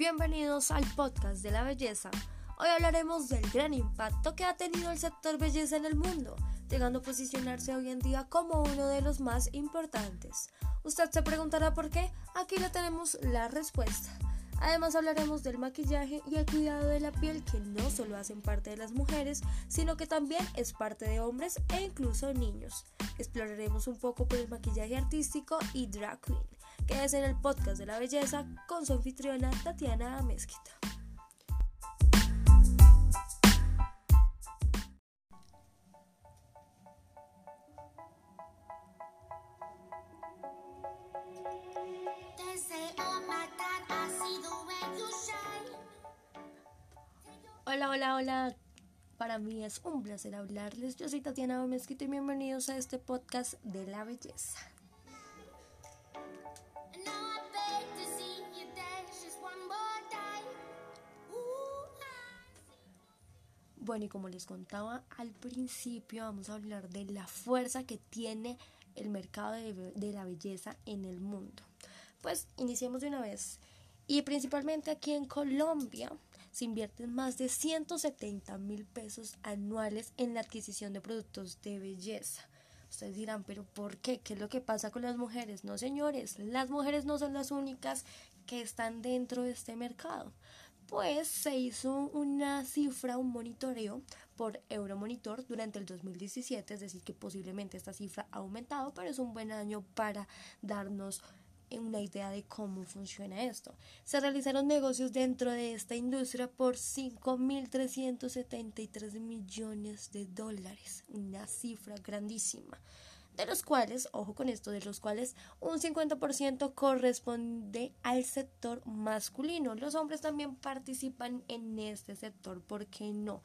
Bienvenidos al podcast de la belleza. Hoy hablaremos del gran impacto que ha tenido el sector belleza en el mundo, llegando a posicionarse hoy en día como uno de los más importantes. Usted se preguntará por qué, aquí le tenemos la respuesta. Además hablaremos del maquillaje y el cuidado de la piel que no solo hacen parte de las mujeres, sino que también es parte de hombres e incluso niños. Exploraremos un poco por el maquillaje artístico y drag queen que es en el podcast de la belleza con su anfitriona Tatiana Mezquita. Hola, hola, hola. Para mí es un placer hablarles. Yo soy Tatiana Mezquita y bienvenidos a este podcast de la belleza. Bueno, y como les contaba al principio, vamos a hablar de la fuerza que tiene el mercado de, la belleza en el mundo. Pues iniciemos de una vez. Y principalmente aquí en Colombia se invierten más de 170 mil pesos anuales en la adquisición de productos de belleza. Ustedes dirán, pero ¿por qué? ¿Qué es lo que pasa con las mujeres? No, señores, las mujeres no son las únicas que están dentro de este mercado pues se hizo una cifra, un monitoreo por Euromonitor durante el 2017, es decir, que posiblemente esta cifra ha aumentado, pero es un buen año para darnos una idea de cómo funciona esto. Se realizaron negocios dentro de esta industria por 5.373 millones de dólares, una cifra grandísima de los cuales, ojo con esto, de los cuales un 50% corresponde al sector masculino. Los hombres también participan en este sector, ¿por qué no?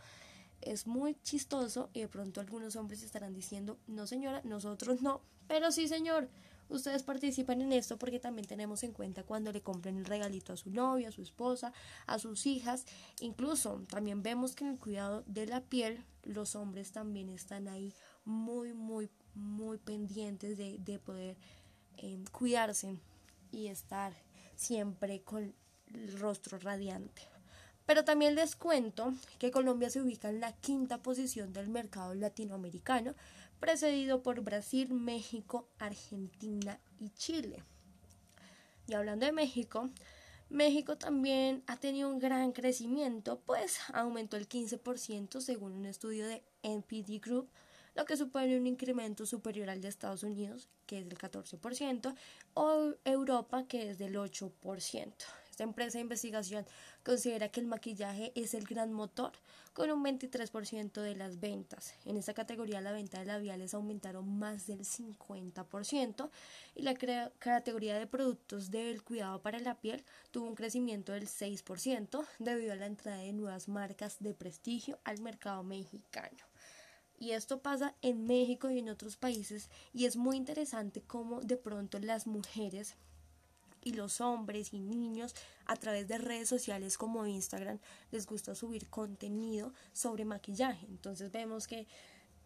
Es muy chistoso y de pronto algunos hombres estarán diciendo, no señora, nosotros no, pero sí señor, ustedes participan en esto porque también tenemos en cuenta cuando le compren el regalito a su novia, a su esposa, a sus hijas. Incluso también vemos que en el cuidado de la piel los hombres también están ahí muy, muy muy pendientes de, poder em, cuidarse y estar siempre con el rostro radiante. Pero también les cuento que Colombia se ubica en la quinta posición del mercado latinoamericano, precedido por Brasil, México, Argentina y Chile. Y hablando de México, México también ha tenido un gran crecimiento, pues aumentó el 15% según un estudio de NPD Group lo que supone un incremento superior al de Estados Unidos, que es del 14%, o Europa, que es del 8%. Esta empresa de investigación considera que el maquillaje es el gran motor, con un 23% de las ventas. En esta categoría la venta de labiales aumentaron más del 50% y la categoría de productos del cuidado para la piel tuvo un crecimiento del 6% debido a la entrada de nuevas marcas de prestigio al mercado mexicano. Y esto pasa en México y en otros países y es muy interesante cómo de pronto las mujeres y los hombres y niños a través de redes sociales como Instagram les gusta subir contenido sobre maquillaje. Entonces vemos que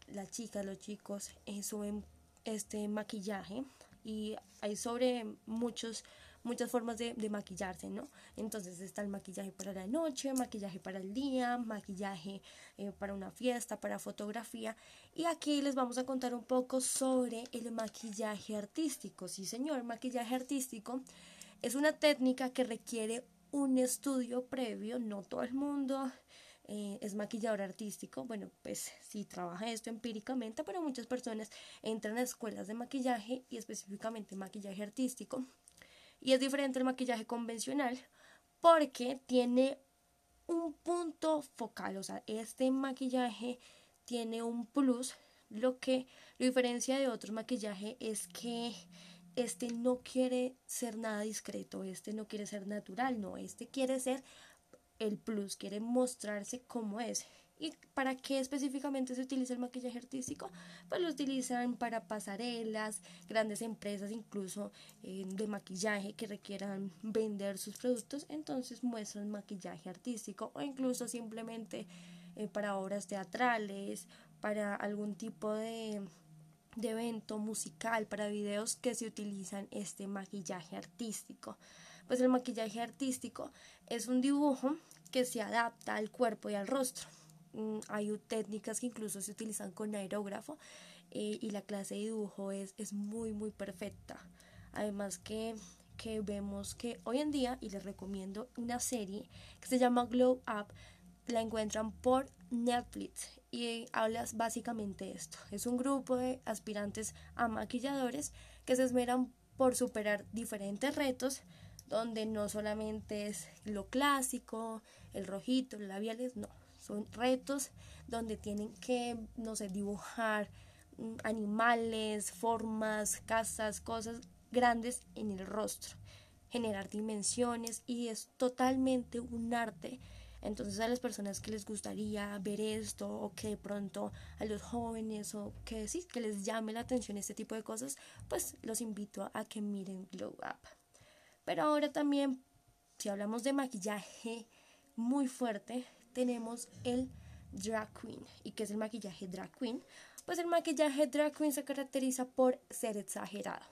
las chicas, los chicos eh, suben este maquillaje y hay sobre muchos muchas formas de, maquillarse, ¿no? Entonces está el maquillaje para la noche, maquillaje para el día, maquillaje eh, para una fiesta, para fotografía. Y aquí les vamos a contar un poco sobre el maquillaje artístico. Sí, señor, maquillaje artístico es una técnica que requiere un estudio previo, no todo el mundo eh, es maquillador artístico, bueno, pues sí trabaja esto empíricamente, pero muchas personas entran a escuelas de maquillaje y específicamente maquillaje artístico y es diferente al maquillaje convencional porque tiene un punto focal, o sea, este maquillaje tiene un plus, lo que lo diferencia de otro maquillaje es que este no quiere ser nada discreto, este no quiere ser natural, no, este quiere ser el plus, quiere mostrarse como es. ¿Y para qué específicamente se utiliza el maquillaje artístico? Pues lo utilizan para pasarelas, grandes empresas incluso eh, de maquillaje que requieran vender sus productos, entonces muestran maquillaje artístico o incluso simplemente eh, para obras teatrales, para algún tipo de, de evento musical, para videos que se utilizan este maquillaje artístico. Pues el maquillaje artístico es un dibujo que se adapta al cuerpo y al rostro. Mm, hay técnicas que incluso se utilizan con aerógrafo eh, y la clase de dibujo es, es muy muy perfecta. Además que, que vemos que hoy en día, y les recomiendo una serie que se llama Glow Up, la encuentran por Netflix y hablas básicamente esto. Es un grupo de aspirantes a maquilladores que se esmeran por superar diferentes retos donde no solamente es lo clásico, el rojito, los labiales, no, son retos donde tienen que, no sé, dibujar mm, animales, formas, casas, cosas grandes en el rostro, generar dimensiones y es totalmente un arte. Entonces a las personas que les gustaría ver esto o que de pronto a los jóvenes o que sí, que les llame la atención este tipo de cosas, pues los invito a que miren Glow Up. Pero ahora también, si hablamos de maquillaje muy fuerte, tenemos el drag queen. ¿Y qué es el maquillaje drag queen? Pues el maquillaje drag queen se caracteriza por ser exagerado.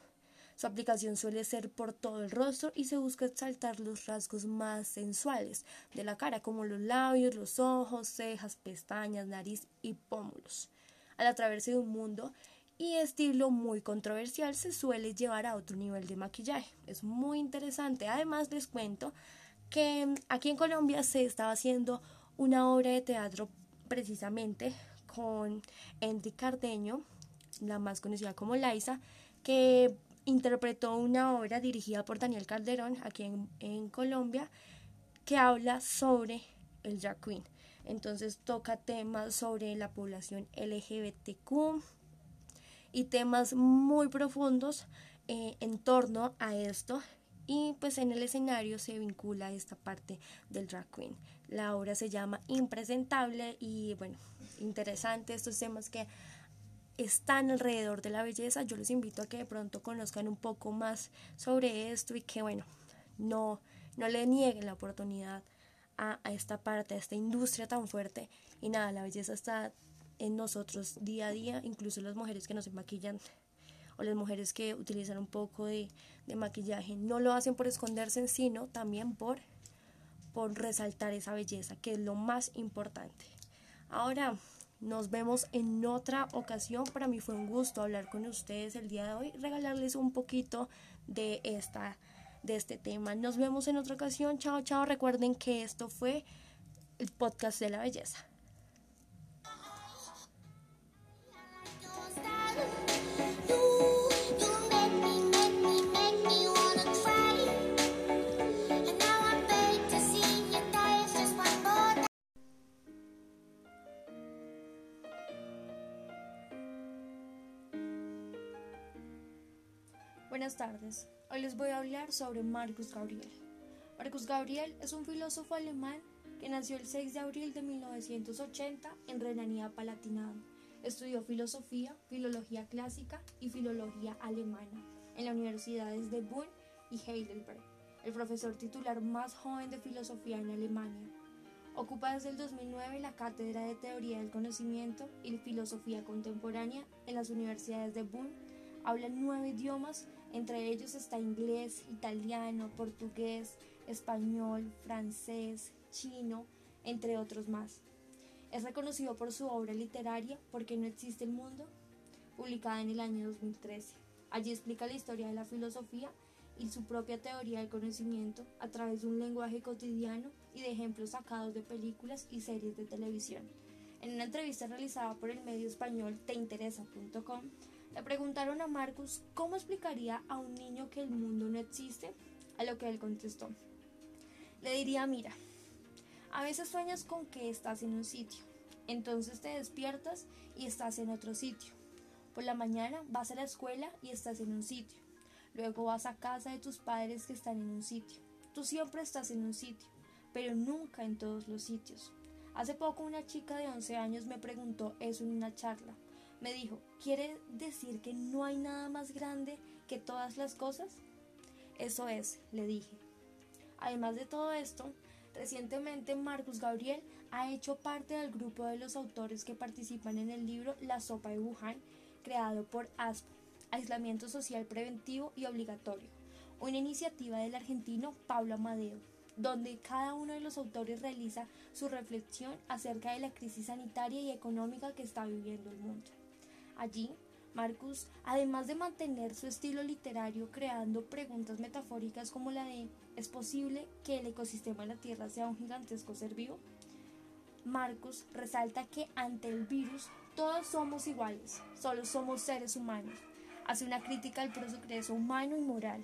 Su aplicación suele ser por todo el rostro y se busca exaltar los rasgos más sensuales de la cara, como los labios, los ojos, cejas, pestañas, nariz y pómulos. Al atravesar de un mundo y estilo muy controversial se suele llevar a otro nivel de maquillaje. Es muy interesante. Además les cuento que aquí en Colombia se estaba haciendo una obra de teatro precisamente con Enrique Cardeño, la más conocida como Laisa, que interpretó una obra dirigida por Daniel Calderón aquí en, en Colombia que habla sobre el drag queen. Entonces toca temas sobre la población LGBTQ y temas muy profundos eh, en torno a esto. Y pues en el escenario se vincula esta parte del drag queen. La obra se llama Impresentable y bueno, interesante estos temas que están alrededor de la belleza. Yo les invito a que de pronto conozcan un poco más sobre esto y que, bueno, no, no le nieguen la oportunidad a, a esta parte, a esta industria tan fuerte. Y nada, la belleza está en nosotros día a día, incluso las mujeres que no se maquillan o las mujeres que utilizan un poco de, maquillaje, no lo hacen por esconderse, sino también por, por resaltar esa belleza, que es lo más importante. Ahora, nos vemos en otra ocasión. Para mí fue un gusto hablar con ustedes el día de hoy, regalarles un poquito de esta de este tema. Nos vemos en otra ocasión. Chao, chao. Recuerden que esto fue el podcast de la belleza. Buenas tardes. Hoy les voy a hablar sobre Marcus Gabriel. Marcus Gabriel es un filósofo alemán que nació el 6 de abril de 1980 en Renania-Palatinado. Estudió filosofía, filología clásica y filología alemana en las universidades de Bonn y Heidelberg. El profesor titular más joven de filosofía en Alemania. Ocupa desde el 2009 la cátedra de Teoría del Conocimiento y Filosofía Contemporánea en las universidades de Bonn. Habla nueve idiomas entre ellos está inglés, italiano, portugués, español, francés, chino, entre otros más. Es reconocido por su obra literaria Porque no existe el mundo, publicada en el año 2013. Allí explica la historia de la filosofía y su propia teoría del conocimiento a través de un lenguaje cotidiano y de ejemplos sacados de películas y series de televisión. En una entrevista realizada por el medio español teinteresa.com, le preguntaron a Marcus cómo explicaría a un niño que el mundo no existe, a lo que él contestó. Le diría, mira, a veces sueñas con que estás en un sitio, entonces te despiertas y estás en otro sitio. Por la mañana vas a la escuela y estás en un sitio. Luego vas a casa de tus padres que están en un sitio. Tú siempre estás en un sitio, pero nunca en todos los sitios. Hace poco una chica de 11 años me preguntó eso en una charla. Me dijo, ¿quiere decir que no hay nada más grande que todas las cosas? Eso es, le dije. Además de todo esto, recientemente Marcus Gabriel ha hecho parte del grupo de los autores que participan en el libro La sopa de Wuhan, creado por ASPO, Aislamiento Social Preventivo y Obligatorio, una iniciativa del argentino Pablo Amadeo, donde cada uno de los autores realiza su reflexión acerca de la crisis sanitaria y económica que está viviendo el mundo. Allí, Marcus, además de mantener su estilo literario creando preguntas metafóricas como la de ¿es posible que el ecosistema de la Tierra sea un gigantesco ser vivo? Marcus resalta que ante el virus todos somos iguales, solo somos seres humanos. Hace una crítica al progreso humano y moral,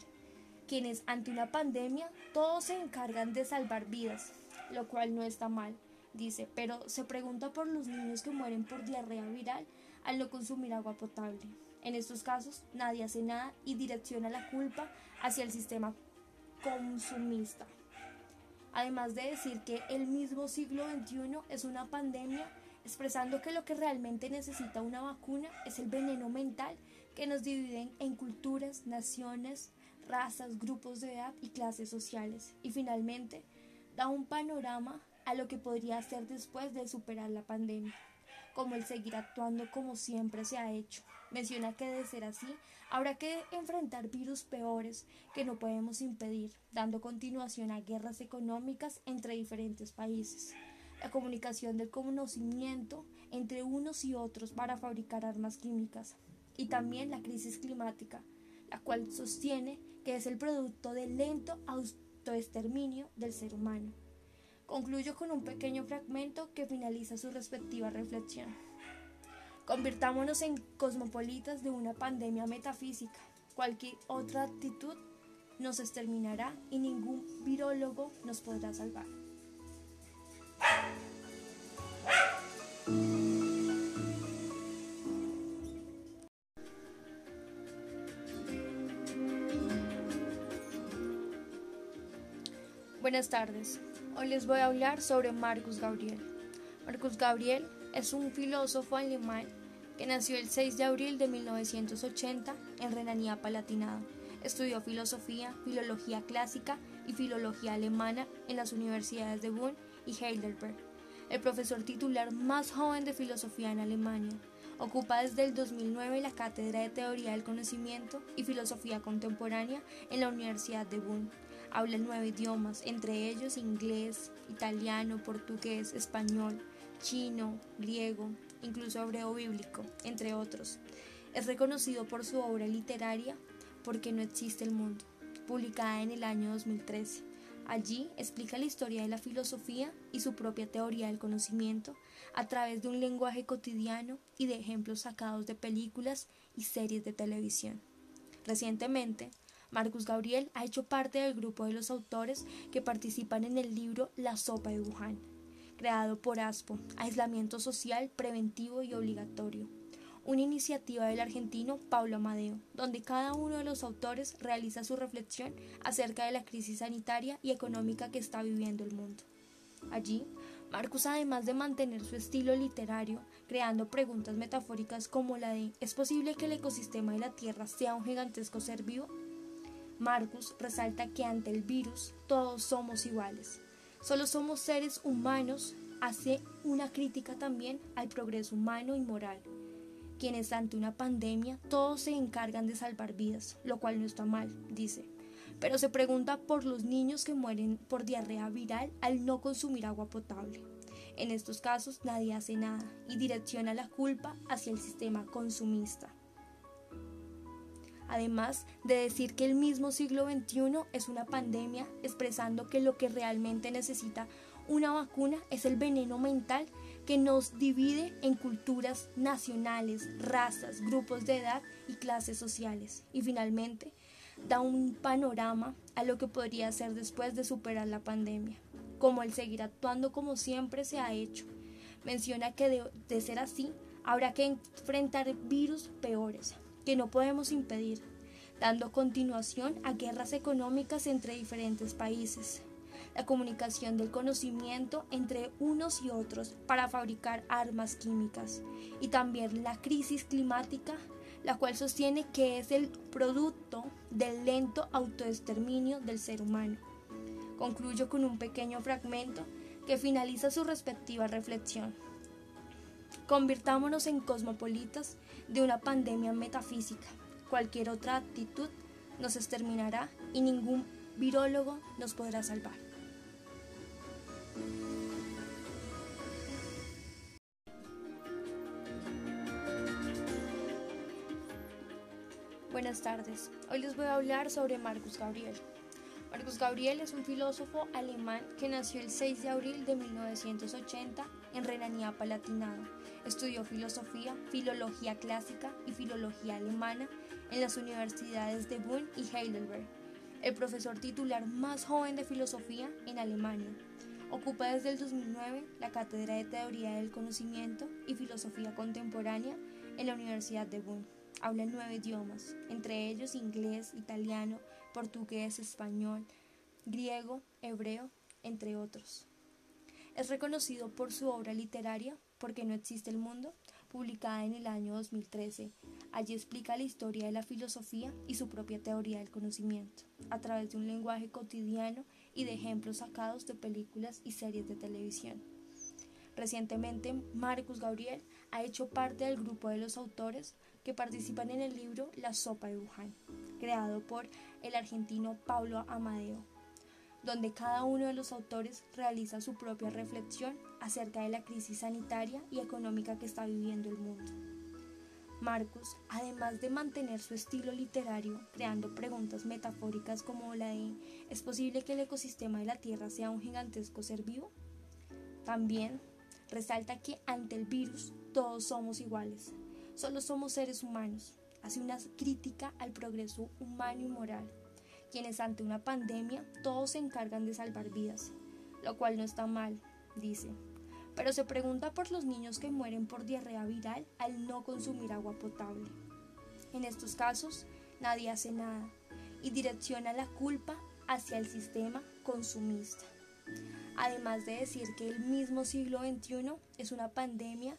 quienes ante una pandemia todos se encargan de salvar vidas, lo cual no está mal, dice, pero se pregunta por los niños que mueren por diarrea viral al no consumir agua potable. En estos casos, nadie hace nada y direcciona la culpa hacia el sistema consumista. Además de decir que el mismo siglo XXI es una pandemia, expresando que lo que realmente necesita una vacuna es el veneno mental que nos dividen en culturas, naciones, razas, grupos de edad y clases sociales. Y finalmente, da un panorama a lo que podría ser después de superar la pandemia como el seguir actuando como siempre se ha hecho. Menciona que de ser así, habrá que enfrentar virus peores que no podemos impedir, dando continuación a guerras económicas entre diferentes países. La comunicación del conocimiento entre unos y otros para fabricar armas químicas. Y también la crisis climática, la cual sostiene que es el producto del lento autoexterminio del ser humano. Concluyo con un pequeño fragmento que finaliza su respectiva reflexión. Convirtámonos en cosmopolitas de una pandemia metafísica. Cualquier otra actitud nos exterminará y ningún virólogo nos podrá salvar. Buenas tardes. Hoy les voy a hablar sobre Marcus Gabriel. Marcus Gabriel es un filósofo alemán que nació el 6 de abril de 1980 en Renanía Palatinada. Estudió filosofía, filología clásica y filología alemana en las universidades de Bonn y Heidelberg. El profesor titular más joven de filosofía en Alemania. Ocupa desde el 2009 la cátedra de Teoría del Conocimiento y Filosofía Contemporánea en la Universidad de Bonn Habla nueve idiomas, entre ellos inglés, italiano, portugués, español, chino, griego, incluso hebreo bíblico, entre otros. Es reconocido por su obra literaria Porque no existe el mundo, publicada en el año 2013. Allí explica la historia de la filosofía y su propia teoría del conocimiento a través de un lenguaje cotidiano y de ejemplos sacados de películas y series de televisión. Recientemente, Marcus Gabriel ha hecho parte del grupo de los autores que participan en el libro La sopa de Wuhan, creado por ASPO, Aislamiento Social Preventivo y Obligatorio, una iniciativa del argentino Pablo Amadeo, donde cada uno de los autores realiza su reflexión acerca de la crisis sanitaria y económica que está viviendo el mundo. Allí, Marcus, además de mantener su estilo literario, creando preguntas metafóricas como la de ¿es posible que el ecosistema de la Tierra sea un gigantesco ser vivo? Marcus resalta que ante el virus todos somos iguales. Solo somos seres humanos. Hace una crítica también al progreso humano y moral. Quienes ante una pandemia todos se encargan de salvar vidas, lo cual no está mal, dice. Pero se pregunta por los niños que mueren por diarrea viral al no consumir agua potable. En estos casos nadie hace nada y direcciona la culpa hacia el sistema consumista además de decir que el mismo siglo XXI es una pandemia, expresando que lo que realmente necesita una vacuna es el veneno mental que nos divide en culturas nacionales, razas, grupos de edad y clases sociales. Y finalmente, da un panorama a lo que podría ser después de superar la pandemia, como el seguir actuando como siempre se ha hecho. Menciona que de, de ser así, habrá que enfrentar virus peores, que no podemos impedir, dando continuación a guerras económicas entre diferentes países, la comunicación del conocimiento entre unos y otros para fabricar armas químicas y también la crisis climática, la cual sostiene que es el producto del lento autoexterminio del ser humano. Concluyo con un pequeño fragmento que finaliza su respectiva reflexión. Convirtámonos en cosmopolitas de una pandemia metafísica. Cualquier otra actitud nos exterminará y ningún virólogo nos podrá salvar. Buenas tardes. Hoy les voy a hablar sobre Marcus Gabriel. Marcus Gabriel es un filósofo alemán que nació el 6 de abril de 1980 en Renanía-Palatinado. Estudió filosofía, filología clásica y filología alemana en las universidades de Bonn y Heidelberg. El profesor titular más joven de filosofía en Alemania. Ocupa desde el 2009 la cátedra de Teoría del Conocimiento y Filosofía Contemporánea en la Universidad de Bonn. Habla nueve idiomas, entre ellos inglés, italiano, portugués, español, griego, hebreo, entre otros. Es reconocido por su obra literaria Porque no existe el mundo, publicada en el año 2013. Allí explica la historia de la filosofía y su propia teoría del conocimiento, a través de un lenguaje cotidiano y de ejemplos sacados de películas y series de televisión. Recientemente, Marcus Gabriel ha hecho parte del grupo de los autores que participan en el libro La sopa de Wuhan, creado por el argentino Pablo Amadeo, donde cada uno de los autores realiza su propia reflexión acerca de la crisis sanitaria y económica que está viviendo el mundo. Marcus, además de mantener su estilo literario, creando preguntas metafóricas como la de ¿es posible que el ecosistema de la Tierra sea un gigantesco ser vivo? También resalta que ante el virus todos somos iguales, Solo somos seres humanos. Hace una crítica al progreso humano y moral, quienes ante una pandemia todos se encargan de salvar vidas, lo cual no está mal, dice. Pero se pregunta por los niños que mueren por diarrea viral al no consumir agua potable. En estos casos, nadie hace nada y direcciona la culpa hacia el sistema consumista. Además de decir que el mismo siglo XXI es una pandemia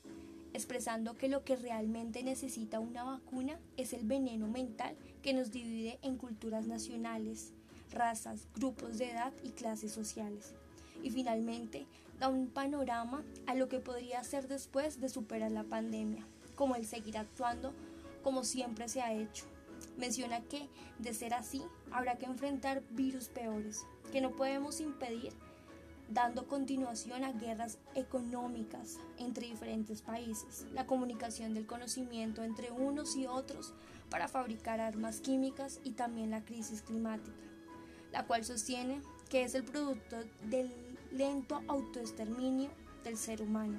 expresando que lo que realmente necesita una vacuna es el veneno mental que nos divide en culturas nacionales, razas, grupos de edad y clases sociales. Y finalmente, da un panorama a lo que podría ser después de superar la pandemia, como el seguir actuando como siempre se ha hecho. Menciona que, de ser así, habrá que enfrentar virus peores, que no podemos impedir dando continuación a guerras económicas entre diferentes países, la comunicación del conocimiento entre unos y otros para fabricar armas químicas y también la crisis climática, la cual sostiene que es el producto del lento autoexterminio del ser humano.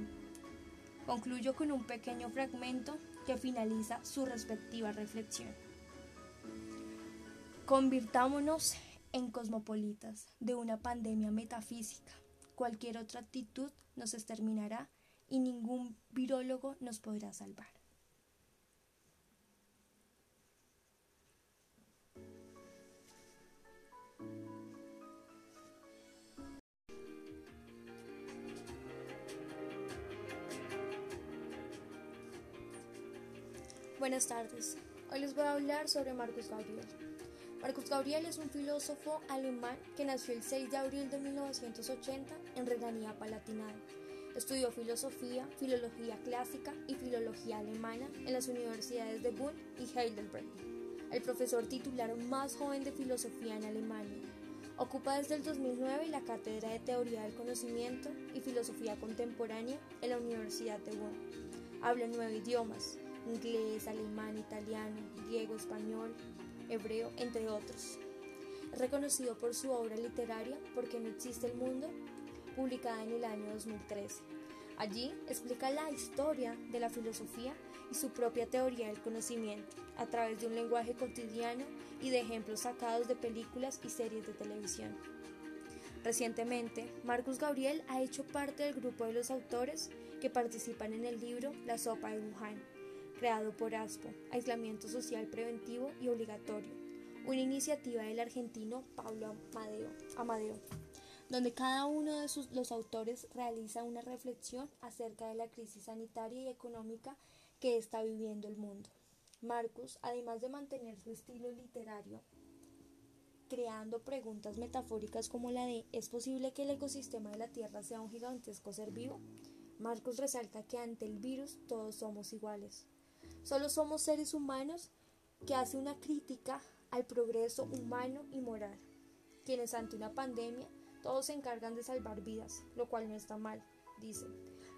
Concluyo con un pequeño fragmento que finaliza su respectiva reflexión. Convirtámonos en cosmopolitas de una pandemia metafísica. Cualquier otra actitud nos exterminará y ningún virólogo nos podrá salvar. Buenas tardes. Hoy les voy a hablar sobre Marcus Gabriel. Marcus Gabriel es un filósofo alemán que nació el 6 de abril de 1980 en Renanía-Palatinado. Estudió filosofía, filología clásica y filología alemana en las universidades de Bonn y Heidelberg. El profesor titular más joven de filosofía en Alemania. Ocupa desde el 2009 la cátedra de Teoría del Conocimiento y Filosofía Contemporánea en la Universidad de Bonn. Habla nueve idiomas, inglés, alemán, italiano, griego, español, hebreo, entre otros. Reconocido por su obra literaria Porque no existe el mundo, publicada en el año 2013. Allí explica la historia de la filosofía y su propia teoría del conocimiento a través de un lenguaje cotidiano y de ejemplos sacados de películas y series de televisión. Recientemente, Marcus Gabriel ha hecho parte del grupo de los autores que participan en el libro La sopa de Wuhan, creado por ASPO, Aislamiento Social Preventivo y Obligatorio, una iniciativa del argentino Pablo Amadeo, donde cada uno de sus, los autores realiza una reflexión acerca de la crisis sanitaria y económica que está viviendo el mundo. Marcus, además de mantener su estilo literario, creando preguntas metafóricas como la de ¿es posible que el ecosistema de la Tierra sea un gigantesco ser vivo? Marcus resalta que ante el virus todos somos iguales. Solo somos seres humanos que hace una crítica al progreso humano y moral, quienes ante una pandemia todos se encargan de salvar vidas, lo cual no está mal, dice.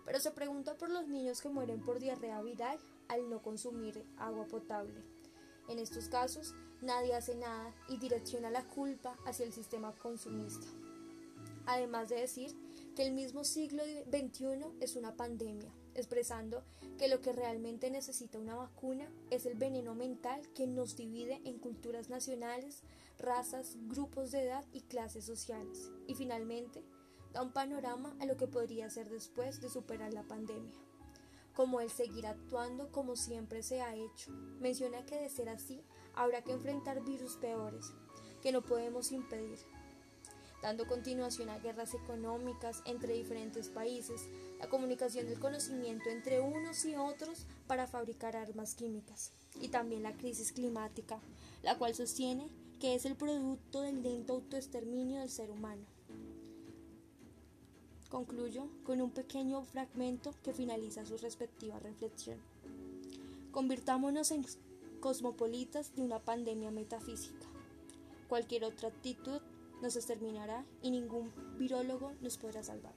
Pero se pregunta por los niños que mueren por diarrea viral al no consumir agua potable. En estos casos, nadie hace nada y direcciona la culpa hacia el sistema consumista. Además de decir que el mismo siglo XXI es una pandemia, expresando que lo que realmente necesita una vacuna es el veneno mental que nos divide en culturas nacionales, razas, grupos de edad y clases sociales. Y finalmente, da un panorama a lo que podría ser después de superar la pandemia como el seguir actuando como siempre se ha hecho. Menciona que de ser así, habrá que enfrentar virus peores, que no podemos impedir, dando continuación a guerras económicas entre diferentes países, la comunicación del conocimiento entre unos y otros para fabricar armas químicas, y también la crisis climática, la cual sostiene que es el producto del lento autoexterminio del ser humano. Concluyo con un pequeño fragmento que finaliza su respectiva reflexión. Convirtámonos en cosmopolitas de una pandemia metafísica. Cualquier otra actitud nos exterminará y ningún virólogo nos podrá salvar.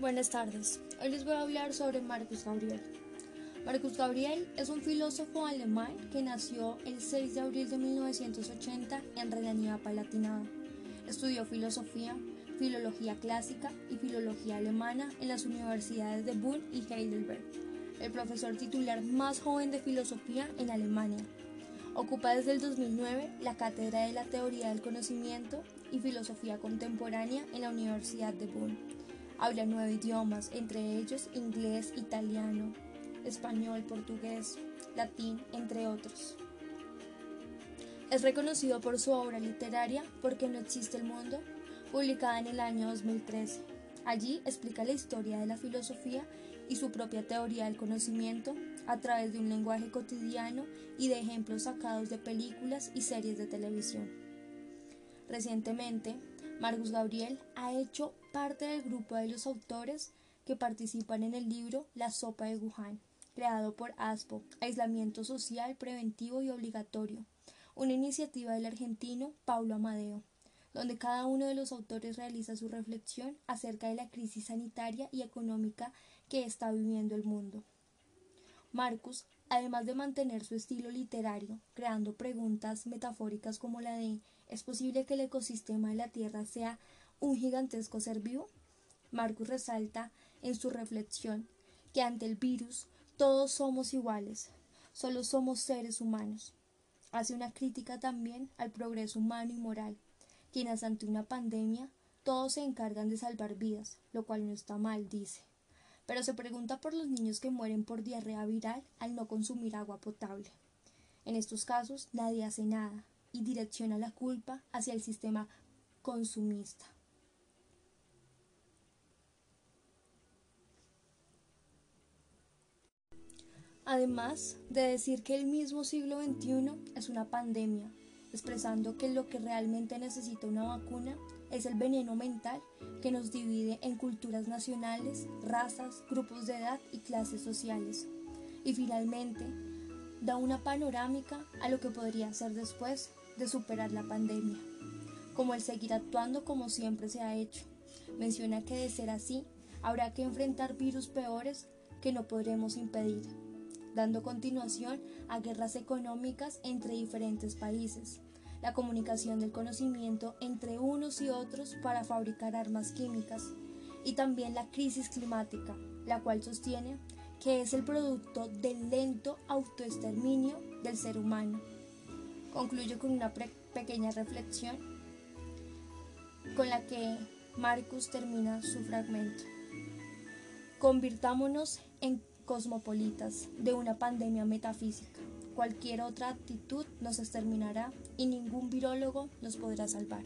Buenas tardes. Hoy les voy a hablar sobre Marcus Gabriel. Marcus Gabriel es un filósofo alemán que nació el 6 de abril de 1980 en Renania-Palatinado. Estudió filosofía, filología clásica y filología alemana en las universidades de Bonn y Heidelberg. El profesor titular más joven de filosofía en Alemania. Ocupa desde el 2009 la cátedra de la teoría del conocimiento y filosofía contemporánea en la Universidad de Bonn. Habla nueve idiomas, entre ellos inglés, italiano, español, portugués, latín, entre otros. Es reconocido por su obra literaria Porque no existe el mundo, publicada en el año 2013. Allí explica la historia de la filosofía y su propia teoría del conocimiento a través de un lenguaje cotidiano y de ejemplos sacados de películas y series de televisión. Recientemente, Marcus Gabriel ha hecho parte del grupo de los autores que participan en el libro La sopa de Wuhan, creado por ASPO, Aislamiento Social Preventivo y Obligatorio, una iniciativa del argentino Paulo Amadeo, donde cada uno de los autores realiza su reflexión acerca de la crisis sanitaria y económica que está viviendo el mundo. Marcus, además de mantener su estilo literario, creando preguntas metafóricas como la de ¿es posible que el ecosistema de la Tierra sea un gigantesco ser vivo? Marcus resalta en su reflexión que ante el virus todos somos iguales, solo somos seres humanos. Hace una crítica también al progreso humano y moral, quienes ante una pandemia todos se encargan de salvar vidas, lo cual no está mal, dice. Pero se pregunta por los niños que mueren por diarrea viral al no consumir agua potable. En estos casos nadie hace nada y direcciona la culpa hacia el sistema consumista. además de decir que el mismo siglo XXI es una pandemia, expresando que lo que realmente necesita una vacuna es el veneno mental que nos divide en culturas nacionales, razas, grupos de edad y clases sociales. Y finalmente, da una panorámica a lo que podría ser después de superar la pandemia, como el seguir actuando como siempre se ha hecho. Menciona que de ser así, habrá que enfrentar virus peores que no podremos impedir dando continuación a guerras económicas entre diferentes países, la comunicación del conocimiento entre unos y otros para fabricar armas químicas y también la crisis climática, la cual sostiene que es el producto del lento autoexterminio del ser humano. Concluyo con una pequeña reflexión con la que Marcus termina su fragmento. Convirtámonos en cosmopolitas de una pandemia metafísica. Cualquier otra actitud nos exterminará y ningún virólogo nos podrá salvar.